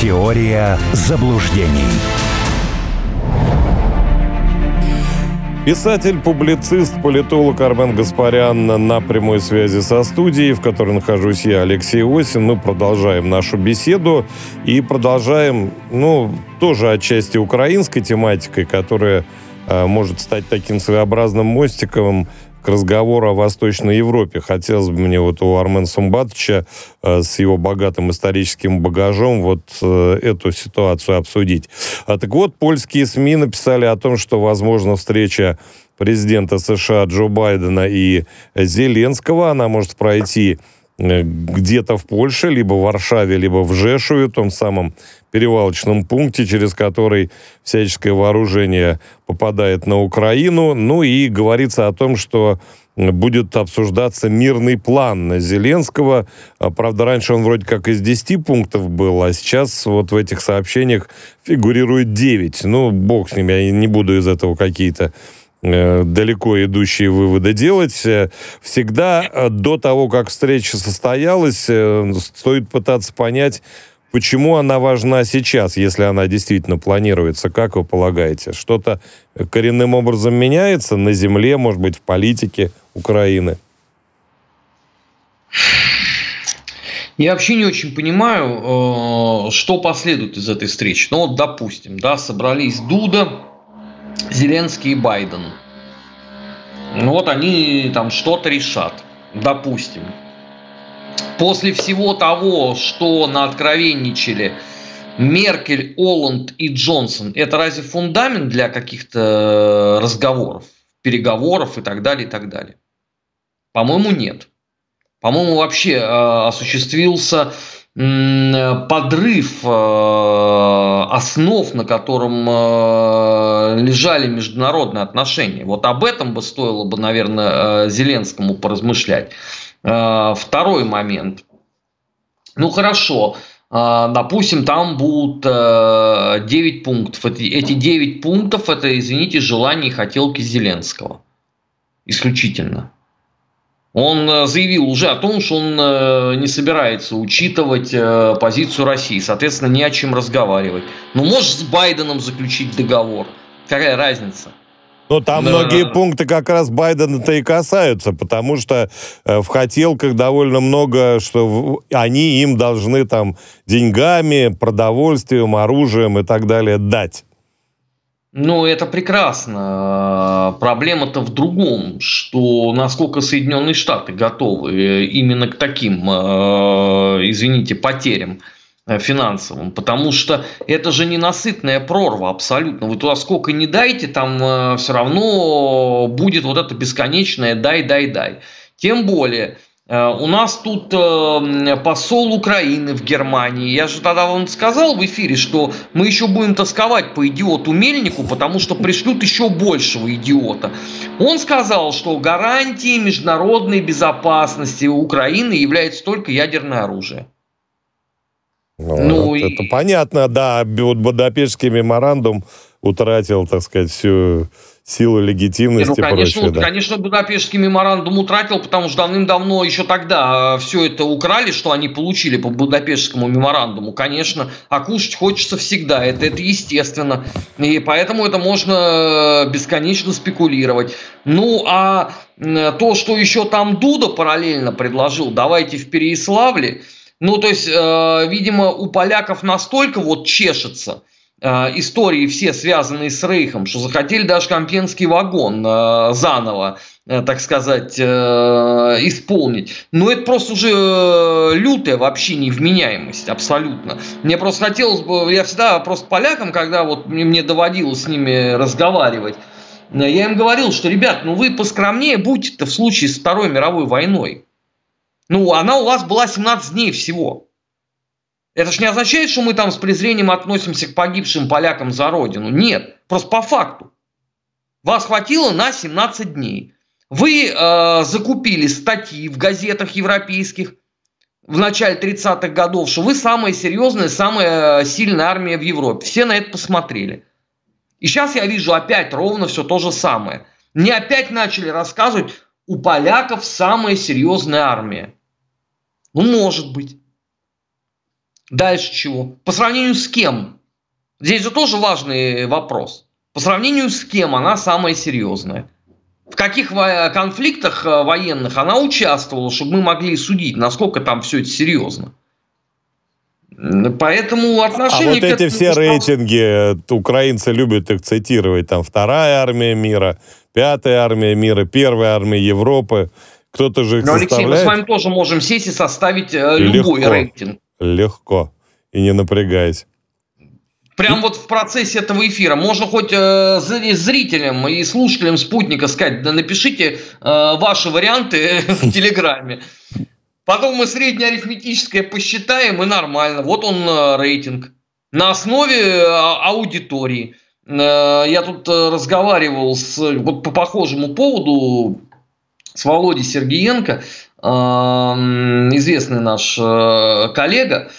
Теория заблуждений. Писатель, публицист, политолог Армен Гаспарян на прямой связи со студией, в которой нахожусь я, Алексей Осин. Мы продолжаем нашу беседу и продолжаем, ну, тоже отчасти украинской тематикой, которая э, может стать таким своеобразным мостиком к разговору о Восточной Европе. Хотелось бы мне вот у Армена Сумбатовича э, с его богатым историческим багажом вот э, эту ситуацию обсудить. А так вот, польские СМИ написали о том, что, возможно, встреча президента США Джо Байдена и Зеленского, она может пройти где-то в Польше, либо в Варшаве, либо в Жешуве, том самом перевалочном пункте, через который всяческое вооружение попадает на Украину. Ну и говорится о том, что будет обсуждаться мирный план Зеленского. А, правда, раньше он вроде как из 10 пунктов был, а сейчас вот в этих сообщениях фигурирует 9. Ну, бог с ними, я не буду из этого какие-то Э, далеко идущие выводы делать. Э, всегда э, до того, как встреча состоялась, стоит пытаться понять, почему она важна сейчас, если она действительно планируется. Как вы полагаете? Что-то коренным образом меняется на земле, может быть, в политике Украины? Я вообще не очень понимаю, что последует из этой встречи. Ну вот, допустим, да, собрались Дуда, Зеленский и Байден. Ну вот они там что-то решат, допустим. После всего того, что на откровенничали Меркель, Оланд и Джонсон, это разве фундамент для каких-то разговоров, переговоров и так далее, и так далее? По-моему, нет. По-моему, вообще э, осуществился подрыв э, основ, на котором э, лежали международные отношения. Вот об этом бы стоило бы, наверное, э, Зеленскому поразмышлять. Второй момент. Ну хорошо, допустим, там будут 9 пунктов. Эти 9 пунктов это, извините, желания и хотелки Зеленского. Исключительно. Он э, заявил уже о том, что он э, не собирается учитывать э, позицию России, соответственно, не о чем разговаривать. Ну, может с Байденом заключить договор. Какая разница? Ну, там да. многие пункты как раз Байдена-то и касаются, потому что в хотелках довольно много, что они им должны там деньгами, продовольствием, оружием и так далее дать. Ну, это прекрасно. Проблема-то в другом, что насколько Соединенные Штаты готовы именно к таким, э, извините, потерям э, финансовым, потому что это же ненасытная прорва абсолютно. Вы туда сколько не дайте, там э, все равно будет вот это бесконечное дай, дай, дай. Тем более, Э, у нас тут э, посол Украины в Германии. Я же тогда вам сказал в эфире, что мы еще будем тосковать по идиоту Мельнику, потому что пришлют еще большего идиота. Он сказал, что гарантией международной безопасности Украины является только ядерное оружие. Ну, ну это, и... это понятно, да. Вот Будапештский меморандум утратил, так сказать, всю силу легитимности. Ну, конечно, прочее, да. конечно, Будапештский меморандум утратил, потому что давным-давно еще тогда а, все это украли, что они получили по Будапештскому меморандуму. Конечно, а кушать хочется всегда, это, это естественно. И поэтому это можно э, бесконечно спекулировать. Ну, а то, что еще там Дуда параллельно предложил, давайте в Переяславле, ну, то есть, э, видимо, у поляков настолько вот чешется – истории все связанные с Рейхом, что захотели даже Компенский вагон э, заново, э, так сказать, исполнить. Но это просто уже лютая вообще невменяемость, абсолютно. Мне просто хотелось бы, я всегда просто полякам, когда вот мне доводилось с ними разговаривать, я им говорил, что, ребят, ну вы поскромнее будьте-то в случае с Второй мировой войной. Ну, она у вас была 17 дней всего. Это же не означает, что мы там с презрением относимся к погибшим полякам за родину. Нет, просто по факту. Вас хватило на 17 дней. Вы э, закупили статьи в газетах европейских в начале 30-х годов, что вы самая серьезная, самая сильная армия в Европе. Все на это посмотрели. И сейчас я вижу опять ровно все то же самое. Мне опять начали рассказывать, у поляков самая серьезная армия. Ну, может быть. Дальше чего? По сравнению с кем? Здесь же тоже важный вопрос. По сравнению с кем она самая серьезная? В каких конфликтах э, военных она участвовала, чтобы мы могли судить, насколько там все это серьезно? Поэтому отношение... А вот эти все рейтинги, э, украинцы любят их цитировать, там вторая армия мира, пятая армия мира, первая армия Европы. Кто-то же их Но, Алексей, мы с вами тоже можем сесть и составить э, любой Легко. рейтинг. Легко. И не напрягаясь. Прям вот в процессе этого эфира. Можно хоть э, зрителям и слушателям спутника сказать, да напишите э, ваши варианты в Телеграме. Потом мы среднеарифметическое посчитаем, и нормально. Вот он э, рейтинг. На основе э, аудитории. Э, я тут э, разговаривал с, вот по похожему поводу с Володей Сергеенко, э, известный наш э, коллега.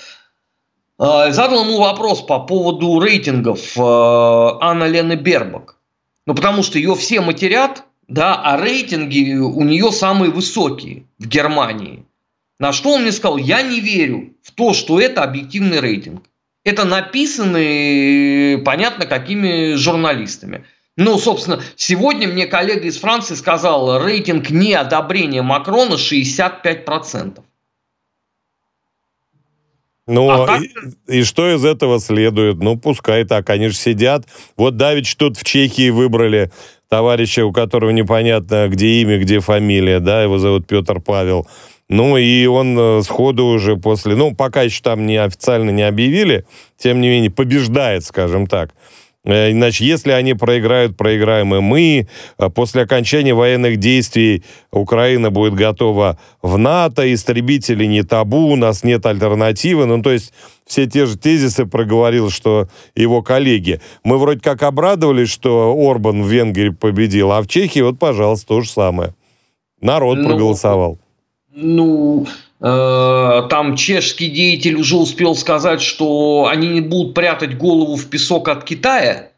А, задал ему вопрос по поводу рейтингов э, Анна Лены Бербак. Ну, потому что ее все матерят, да, а рейтинги у нее самые высокие в Германии. На что он мне сказал, я не верю в то, что это объективный рейтинг. Это написано, понятно, какими журналистами. Ну, собственно, сегодня мне коллега из Франции сказал, рейтинг неодобрения Макрона 65%. Ну, а так... и, и что из этого следует? Ну, пускай так, они же сидят. Вот Давич тут в Чехии выбрали товарища, у которого непонятно, где имя, где фамилия, да, его зовут Петр Павел. Ну, и он э, сходу уже после, ну, пока еще там не официально не объявили, тем не менее, побеждает, скажем так. Э, иначе, если они проиграют, проиграем и мы. Э, после окончания военных действий Украина будет готова в НАТО, истребители не табу, у нас нет альтернативы. Ну, то есть все те же тезисы проговорил, что его коллеги. Мы вроде как обрадовались, что Орбан в Венгрии победил, а в Чехии вот, пожалуйста, то же самое. Народ ну, проголосовал. Ну, там чешский деятель уже успел сказать, что они не будут прятать голову в песок от Китая,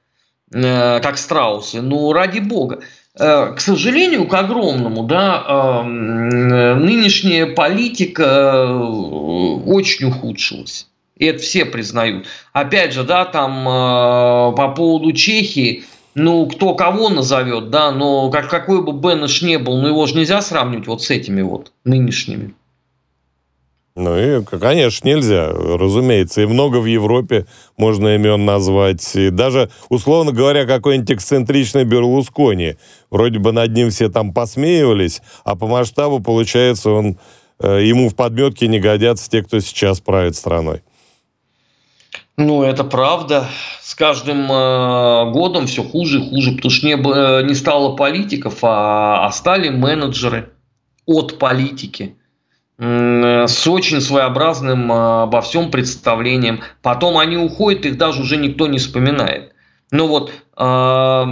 э, как страусы. Ну, ради бога. Э, к сожалению, к огромному, да, нынешняя политика очень ухудшилась. И это все признают. Опять же, да, там по поводу Чехии, ну, кто кого назовет, да, но как, какой бы Беннеш не был, но его же нельзя сравнивать вот с этими вот нынешними. Ну и, конечно, нельзя, разумеется. И много в Европе можно имен назвать. И даже, условно говоря, какой-нибудь эксцентричный Берлускони. Вроде бы над ним все там посмеивались, а по масштабу, получается, он, э, ему в подметке не годятся те, кто сейчас правит страной. Ну, это правда. С каждым э, годом все хуже и хуже, потому что не, э, не стало политиков, а, а стали менеджеры от политики с очень своеобразным а, обо всем представлением. Потом они уходят, их даже уже никто не вспоминает. Ну вот, а,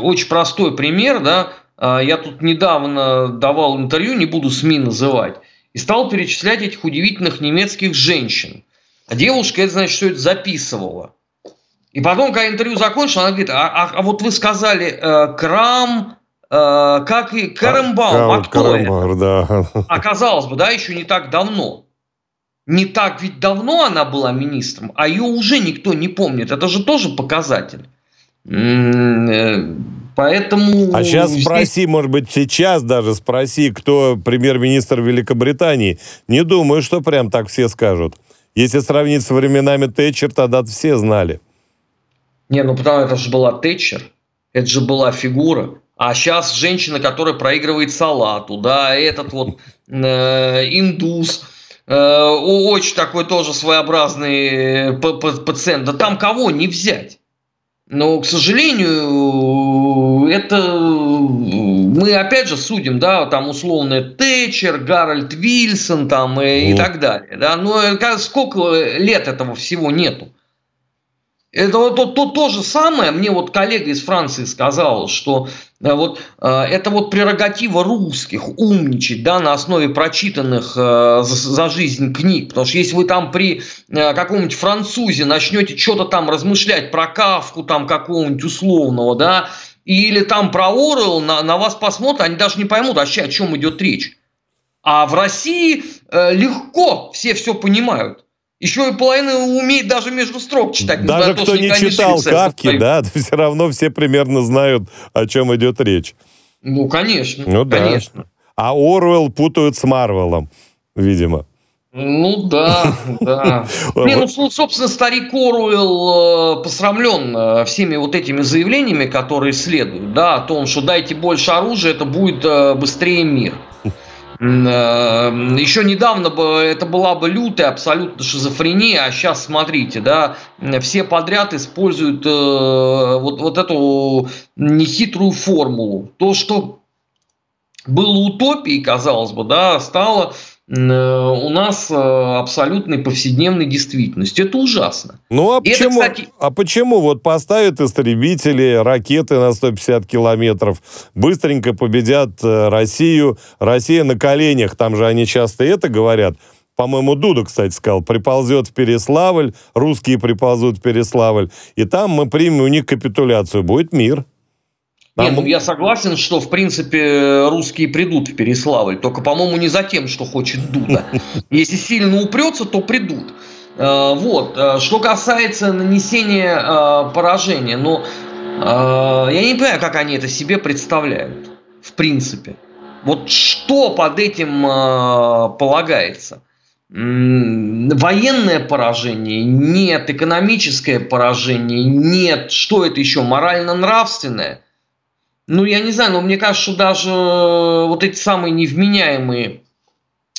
очень простой пример, да, а, я тут недавно давал интервью, не буду СМИ называть, и стал перечислять этих удивительных немецких женщин. Девушка, это значит, что это записывала. И потом, когда интервью закончилось, она говорит, а, а, а вот вы сказали э, Крам, Э, как и Карамбаум. А, кто Карамбар, да. Оказалось бы, да, еще не так давно. Не так ведь давно она была министром, а ее уже никто не помнит. Это же тоже показатель. Э, поэтому... А сейчас здесь... спроси, может быть, сейчас даже спроси, кто премьер-министр Великобритании. Не думаю, что прям так все скажут. Если сравнить с временами Тэтчер, тогда все знали. Не, ну потому это же была Тэтчер. Это же была фигура. А сейчас женщина, которая проигрывает салату, да, этот вот э, индус, э, очень такой тоже своеобразный пациент. Да там кого не взять? Но, к сожалению, это мы опять же судим, да, там условно Тэтчер, Гарольд Вильсон там и, и так далее. Да? Но сколько лет этого всего нету? Это вот то, то, то же самое, мне вот коллега из Франции сказал, что э, вот э, это вот прерогатива русских умничать, да, на основе прочитанных э, за, за жизнь книг, потому что если вы там при э, каком-нибудь французе начнете что-то там размышлять про Кавку там какого-нибудь условного, да, или там про Орел, на, на вас посмотрят, они даже не поймут вообще, о чем идет речь. А в России э, легко все все понимают. Еще и половина умеет даже между строк читать. Даже кто не читал Кавки, да, все равно все примерно знают, о чем идет речь. Ну, конечно. Ну, да. конечно. А Оруэлл путают с Марвелом, видимо. Ну да, да. Не, ну, собственно, старик Оруэлл посрамлен э, всеми вот этими заявлениями, которые следуют, да, о том, что дайте больше оружия, это будет э, быстрее мир. Еще недавно бы это была бы лютая абсолютно шизофрения, а сейчас смотрите, да, все подряд используют вот, вот эту нехитрую формулу. То, что было утопией, казалось бы, да, стало Э, у нас э, абсолютной повседневной действительностью. Это ужасно. Ну а почему, это, кстати... а почему вот поставят истребители, ракеты на 150 километров, быстренько победят э, Россию, Россия на коленях, там же они часто это говорят, по-моему, Дуда, кстати, сказал, приползет в Переславль, русские приползут в Переславль, и там мы примем у них капитуляцию, будет мир. Нет, ну я согласен, что в принципе русские придут в Переславль, только, по-моему, не за тем, что хочет Дуда. Если сильно упрется, то придут. Э, вот. Э, что касается нанесения э, поражения, ну, я не понимаю, как они это себе представляют, в принципе. Вот что под этим полагается? Военное поражение нет, экономическое поражение нет, что это еще, морально-нравственное – ну, я не знаю, но мне кажется, что даже э, вот эти самые невменяемые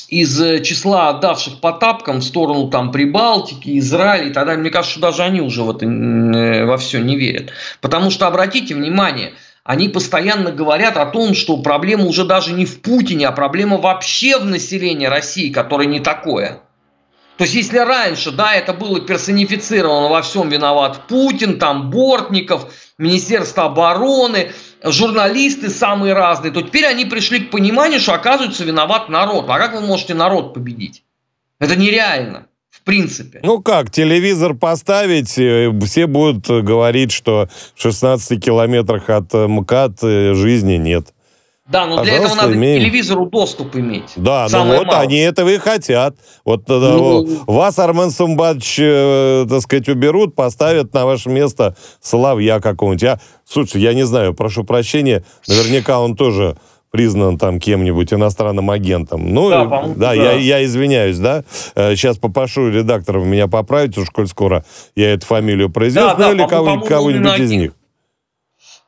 из э, числа отдавших по тапкам в сторону там Прибалтики, Израиля и так далее, мне кажется, что даже они уже в это, э, во все не верят. Потому что, обратите внимание, они постоянно говорят о том, что проблема уже даже не в Путине, а проблема вообще в населении России, которое не такое. То есть, если раньше, да, это было персонифицировано, во всем виноват Путин, там, Бортников, Министерство обороны, журналисты самые разные, то теперь они пришли к пониманию, что оказывается виноват народ. А как вы можете народ победить? Это нереально. В принципе. Ну как, телевизор поставить, э, все будут говорить, что в 16 километрах от МКАД э, жизни нет. Да, но для этого надо имеем. к телевизору доступ иметь. Да, ну вот мало. они этого и хотят. Вот э, ну, вас, Армен Сумбач, э, так сказать, уберут, поставят на ваше место Соловья какого-нибудь. Я, слушай, я не знаю, прошу прощения, наверняка он тоже признан там кем-нибудь иностранным агентом. Ну, да, да, да. Я, я извиняюсь, да. Сейчас э, попрошу редакторов меня поправить, уж коль скоро я эту фамилию произнес, да, ну да, или кого-нибудь, кого-нибудь из них.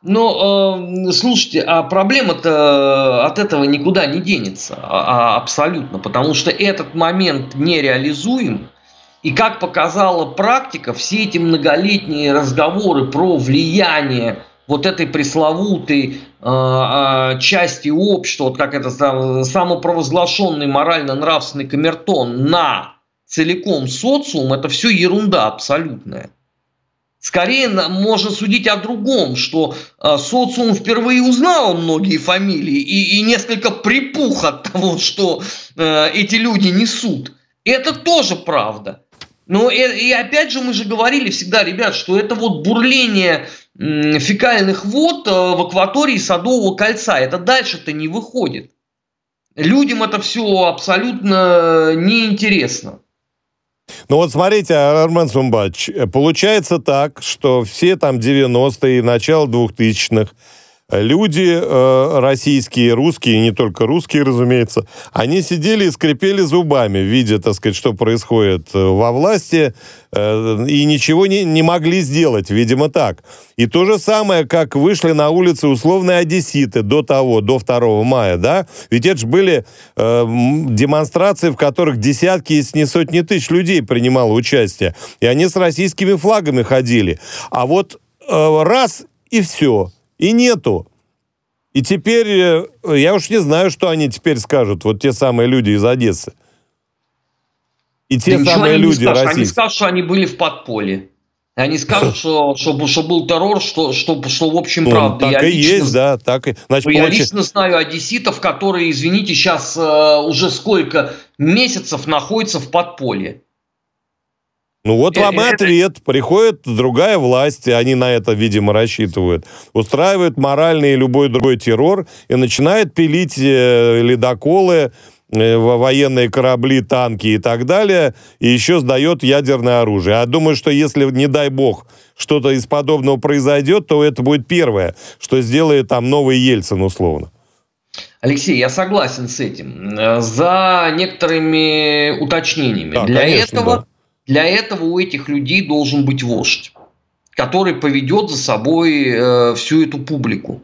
Но, э, слушайте, а проблема-то от этого никуда не денется, а, а, абсолютно, потому что этот момент нереализуем, и как показала практика, все эти многолетние разговоры про влияние вот этой пресловутой э, э, части общества, вот как это самопровозглашенный морально-нравственный камертон на целиком социум, это все ерунда абсолютная. Скорее можно судить о другом, что э, социум впервые узнал многие фамилии и, и несколько припух от того, что э, эти люди несут. Это тоже правда. Но и, и опять же мы же говорили всегда, ребят, что это вот бурление э, фекальных вод э, в акватории Садового кольца. Это дальше-то не выходит. Людям это все абсолютно неинтересно. Ну вот смотрите, Армен Сумбач, получается так, что все там 90-е, начало 2000-х, люди э, российские, русские, не только русские, разумеется, они сидели и скрипели зубами, видя, так сказать, что происходит э, во власти, э, и ничего не, не могли сделать, видимо, так. И то же самое, как вышли на улицы условные одесситы до того, до 2 мая, да? Ведь это же были э, демонстрации, в которых десятки, если не сотни тысяч людей принимало участие. И они с российскими флагами ходили. А вот э, раз и все – и нету. И теперь, э, я уж не знаю, что они теперь скажут, вот те самые люди из Одессы. И те да самые люди российские. Они скажут, что они были в подполье. Они скажут, что, что, что был террор, что, что, что в общем, ну, правда. Так я и лично, есть, да. Так и, значит, я получ... лично знаю одесситов, которые, извините, сейчас э, уже сколько месяцев находятся в подполье. Ну вот вам и ответ. Приходит другая власть, и они на это, видимо, рассчитывают. Устраивает моральный и любой другой террор и начинает пилить э, ледоколы, э, военные корабли, танки и так далее, и еще сдает ядерное оружие. А думаю, что если, не дай бог, что-то из подобного произойдет, то это будет первое, что сделает там новый Ельцин условно. Алексей, я согласен с этим. Э, за некоторыми уточнениями. Да, для, конечно, этого, да. Для этого у этих людей должен быть вождь, который поведет за собой э, всю эту публику.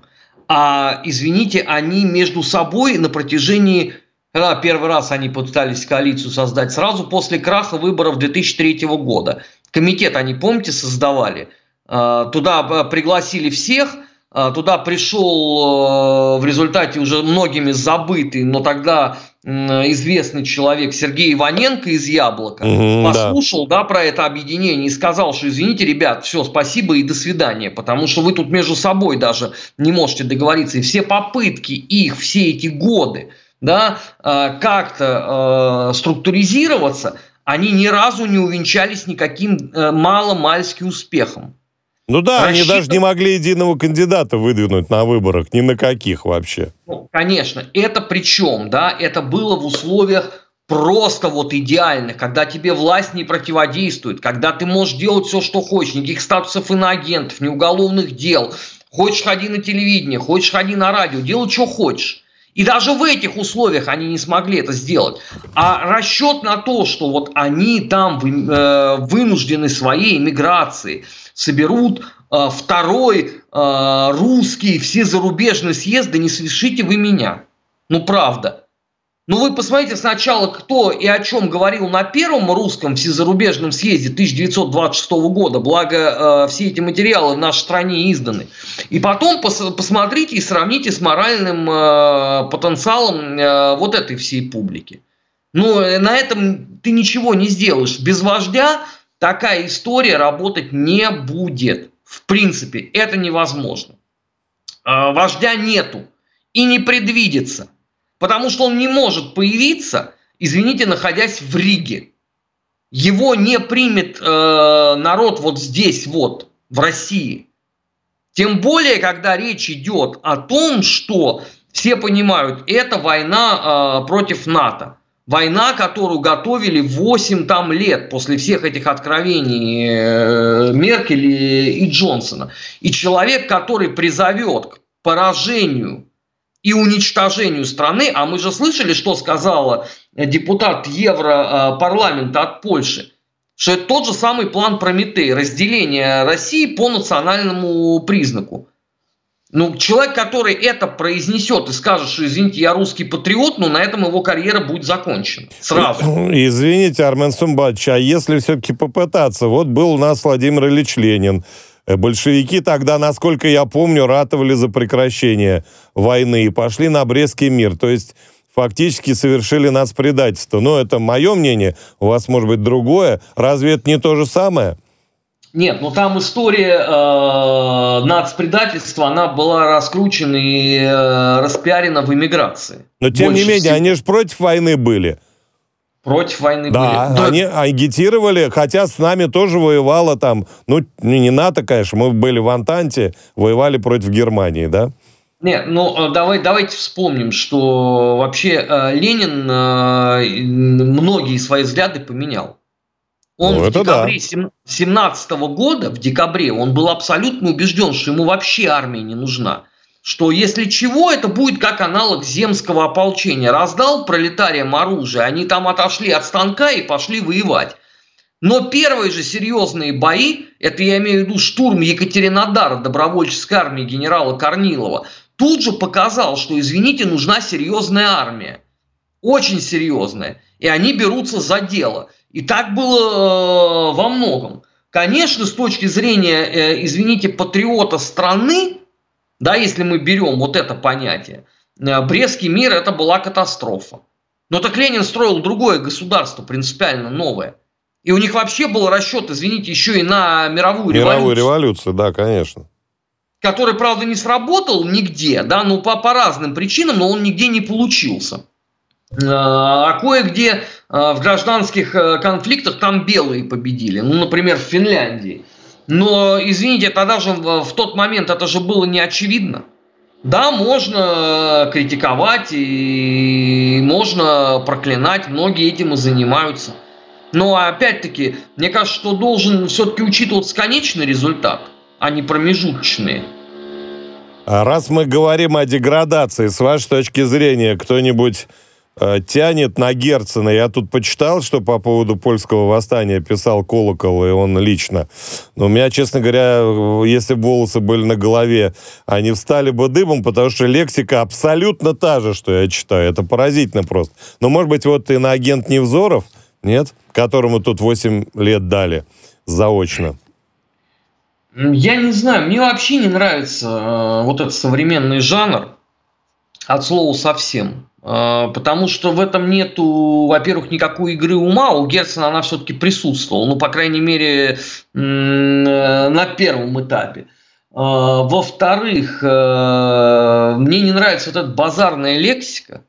А, извините, они между собой на протяжении... Когда первый раз они пытались коалицию создать сразу после краха выборов 2003 года. Комитет они, помните, создавали. Э, туда э, пригласили всех – а, туда пришел э, в результате уже многими забытый, но тогда известный человек Сергей Иваненко из Яблока угу, послушал да. Да, про это объединение и сказал, что извините, ребят, все, спасибо и до свидания, потому что вы тут между собой даже не можете договориться. И все попытки их все эти годы да, э, как-то э, структуризироваться, они ни разу не увенчались никаким маломальским успехом. Ну да, Рассчитан... они даже не могли единого кандидата выдвинуть на выборах, ни на каких вообще. Ну, конечно, это причем, да, это было в условиях просто вот идеальных, когда тебе власть не противодействует, когда ты можешь делать все, что хочешь, никаких статусов иноагентов, ни уголовных дел, хочешь ходи на телевидение, хочешь ходи на радио, делай, что хочешь. И даже в этих условиях они не смогли это сделать. А расчет на то, что вот они там э, вынуждены своей миграцией, соберут э, второй э, русский все зарубежные съезды, не смешите вы меня. Ну, правда. Ну, вы посмотрите сначала, кто и о чем говорил на первом русском всезарубежном съезде 1926 года, благо э, все эти материалы в нашей стране изданы. И потом пос посмотрите и сравните с моральным э, потенциалом э, вот этой всей публики. Ну, э, на этом ты ничего не сделаешь. Без вождя такая история работать не будет. В принципе, это невозможно. А, вождя нету и не предвидится, потому что он не может появиться, извините, находясь в Риге. Его не примет э, народ вот здесь, вот, в России. Тем более, когда речь идет о том, что все понимают, это война э, против НАТО. Война, которую готовили 8 там лет после всех этих откровений э, Меркель и Джонсона. И человек, который призовет к поражению и уничтожению страны, а мы же слышали, что сказала депутат Европарламента от Польши, что это тот же самый план Прометей, разделение России по национальному признаку. Ну, человек, который это произнесет и скажет, что, извините, я русский патриот, ну, на этом его карьера будет закончена. Сразу. Извините, Армен Сумбач, а если все-таки попытаться? Вот был у нас Владимир Ильич Ленин. Э, большевики тогда, насколько я помню, ратовали за прекращение войны и пошли на Брестский мир. То есть фактически совершили нас предательство. Но это мое мнение, у вас может быть другое. Разве это не то же самое? Нет, ну там история э, нацпредательства, она была раскручена и э, распиарена в эмиграции. Но тем не менее, всего. они же против войны были. Против войны да, были. Да, они агитировали, хотя с нами тоже воевала там, ну, не НАТО, конечно, мы были в Антанте, воевали против Германии, да? Нет, ну э, давай, давайте вспомним, что вообще э, Ленин э, многие свои взгляды поменял. Он ну, в декабре 2017 года, в декабре, он был абсолютно убежден, что ему вообще армия не нужна. Что если чего, это будет как аналог земского ополчения. Раздал пролетариям оружие, они там отошли от станка и пошли воевать. Но первые же серьезные бои, это я имею в виду штурм Екатеринодара добровольческой армии генерала Корнилова, тут же показал, что, извините, нужна серьезная армия. Очень серьезная. И они берутся за дело. И так было э, во многом. Конечно, с точки зрения, э, извините, патриота страны, да, если мы берем вот это понятие, э, Брестский мир это была катастрофа. Но так Ленин строил другое государство, принципиально новое. И у них вообще был расчет, извините, еще и на мировую, мировую революцию. Мировую революцию, да, конечно. Который, правда, не сработал нигде, да, ну по, по разным причинам, но он нигде не получился. А кое-где э, в гражданских э, конфликтах там белые победили. Ну, например, в Финляндии. Но, извините, тогда же в тот момент это же было не очевидно. Да, можно критиковать и можно проклинать, многие этим и занимаются. Но опять-таки, мне кажется, что должен все-таки учитываться конечный результат, а не промежуточные. А раз мы говорим о деградации, с вашей точки зрения, кто-нибудь э, тянет на Герцена? Я тут почитал, что по поводу польского восстания писал Колокол, и он лично. Но у меня, честно говоря, если бы волосы были на голове, они встали бы дымом, потому что лексика абсолютно та же, что я читаю. Это поразительно просто. Но, может быть, вот иноагент Невзоров, нет, которому тут 8 лет дали заочно. Я не знаю, мне вообще не нравится э, вот этот современный жанр от слова совсем. Э, потому что в этом нету, во-первых, никакой игры ума. У Герцена она все-таки присутствовала. Ну, по крайней мере, э, на первом этапе. Э, во-вторых, э, мне не нравится вот эта базарная лексика.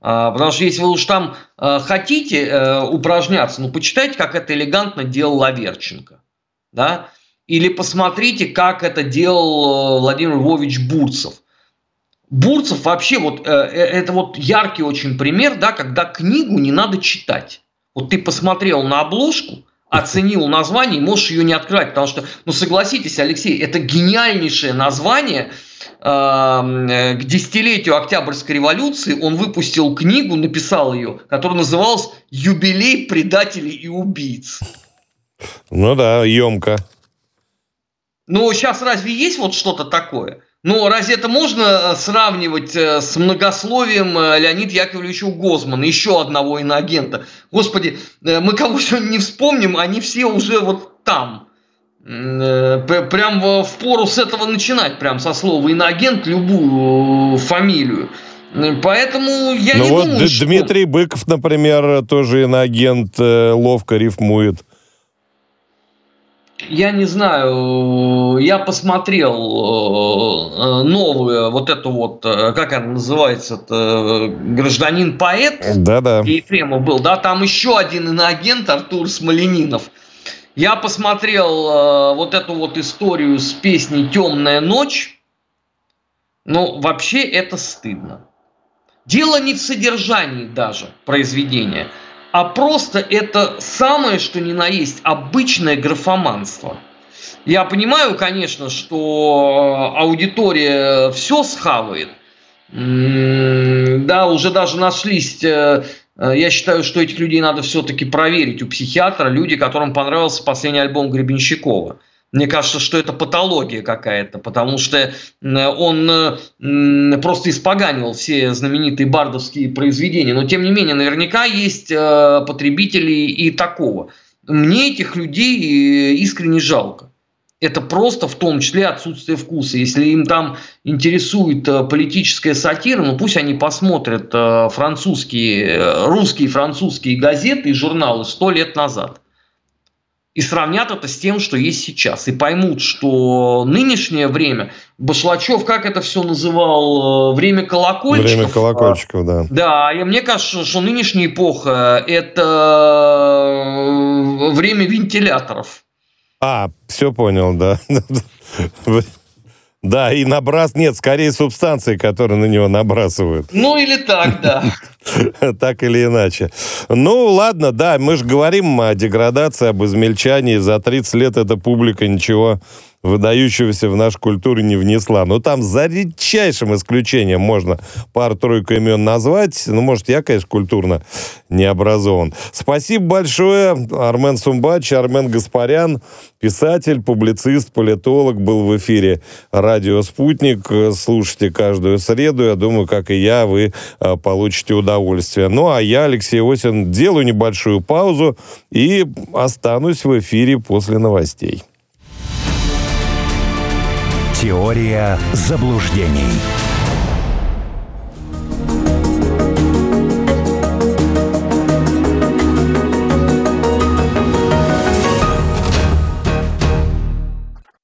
Э, потому что если вы уж там э, хотите упражняться, ну, почитайте, как это элегантно делал Лаверченко. Да? Или посмотрите, как это делал Владимир Львович Бурцев. Бурцев вообще вот э, э, это вот яркий очень пример, да, когда книгу не надо читать. Вот ты посмотрел на обложку, оценил название, можешь ее не открывать, потому что, ну согласитесь, Алексей, это гениальнейшее название к десятилетию Октябрьской революции. Он выпустил книгу, написал ее, которая называлась «Юбилей предателей и убийц». Ну да, емко. Ну, сейчас разве есть вот что-то такое? Ну, разве это можно э, сравнивать э, с многословием э, Леонида Яковлевича Гозмана, еще одного иноагента? Господи, мы кого сегодня не вспомним, они все уже вот там. Прям в пору с этого начинать, прям со слова иноагент, любую фамилию. Поэтому я ну не вот думаю, что... Дмитрий Быков, например, тоже иноагент, ловко рифмует. Я не знаю, я посмотрел э, новую, вот эту вот, э, как она называется, гражданин-поэт. Да-да. Ефремов был, да, там еще один иноагент Артур Смоленинов. Я посмотрел э, вот эту вот историю с песней «Темная ночь». Ну, вообще это стыдно. Дело не в содержании даже произведения – а просто это самое, что ни на есть, обычное графоманство. Я понимаю, конечно, что аудитория все схавает. Да, уже даже нашлись э, я считаю, что этих людей надо все-таки проверить у психиатра, люди, которым понравился последний альбом Гребенщикова. Мне кажется, что это патология какая-то, потому что он просто испоганил все знаменитые бардовские произведения. Но, тем не менее, наверняка есть э, потребители и такого. Мне этих людей э, искренне жалко. Это просто в том числе отсутствие вкуса. Если им там интересует э, политическая сатира, ну пусть они посмотрят французские, русские французские газеты и журналы сто лет назад и сравнят это с тем, что есть сейчас, и поймут, что нынешнее время, Башлачев, как это все называл, э, время колокольчиков. Время колокольчиков, да. Да, и мне кажется, что нынешняя эпоха – это э, время вентиляторов. А, все понял, да. Да, и набрас нет, скорее субстанции, которые на него набрасывают. Ну или так, да. Так или иначе. Ну, ладно, да, мы же говорим о деградации, об измельчании. За 30 лет эта публика ничего выдающегося в нашу культуру не внесла. Но там за редчайшим исключением можно пару-тройку имен назвать. Ну, может, я, конечно, культурно не образован. Спасибо большое. Армен Сумбач, Армен Гаспарян, писатель, публицист, политолог, был в эфире радио «Спутник». Слушайте каждую среду. Я думаю, как и я, вы а, получите удовольствие. Ну, а я, Алексей Осин, делаю небольшую паузу и останусь в эфире после новостей. Теория заблуждений.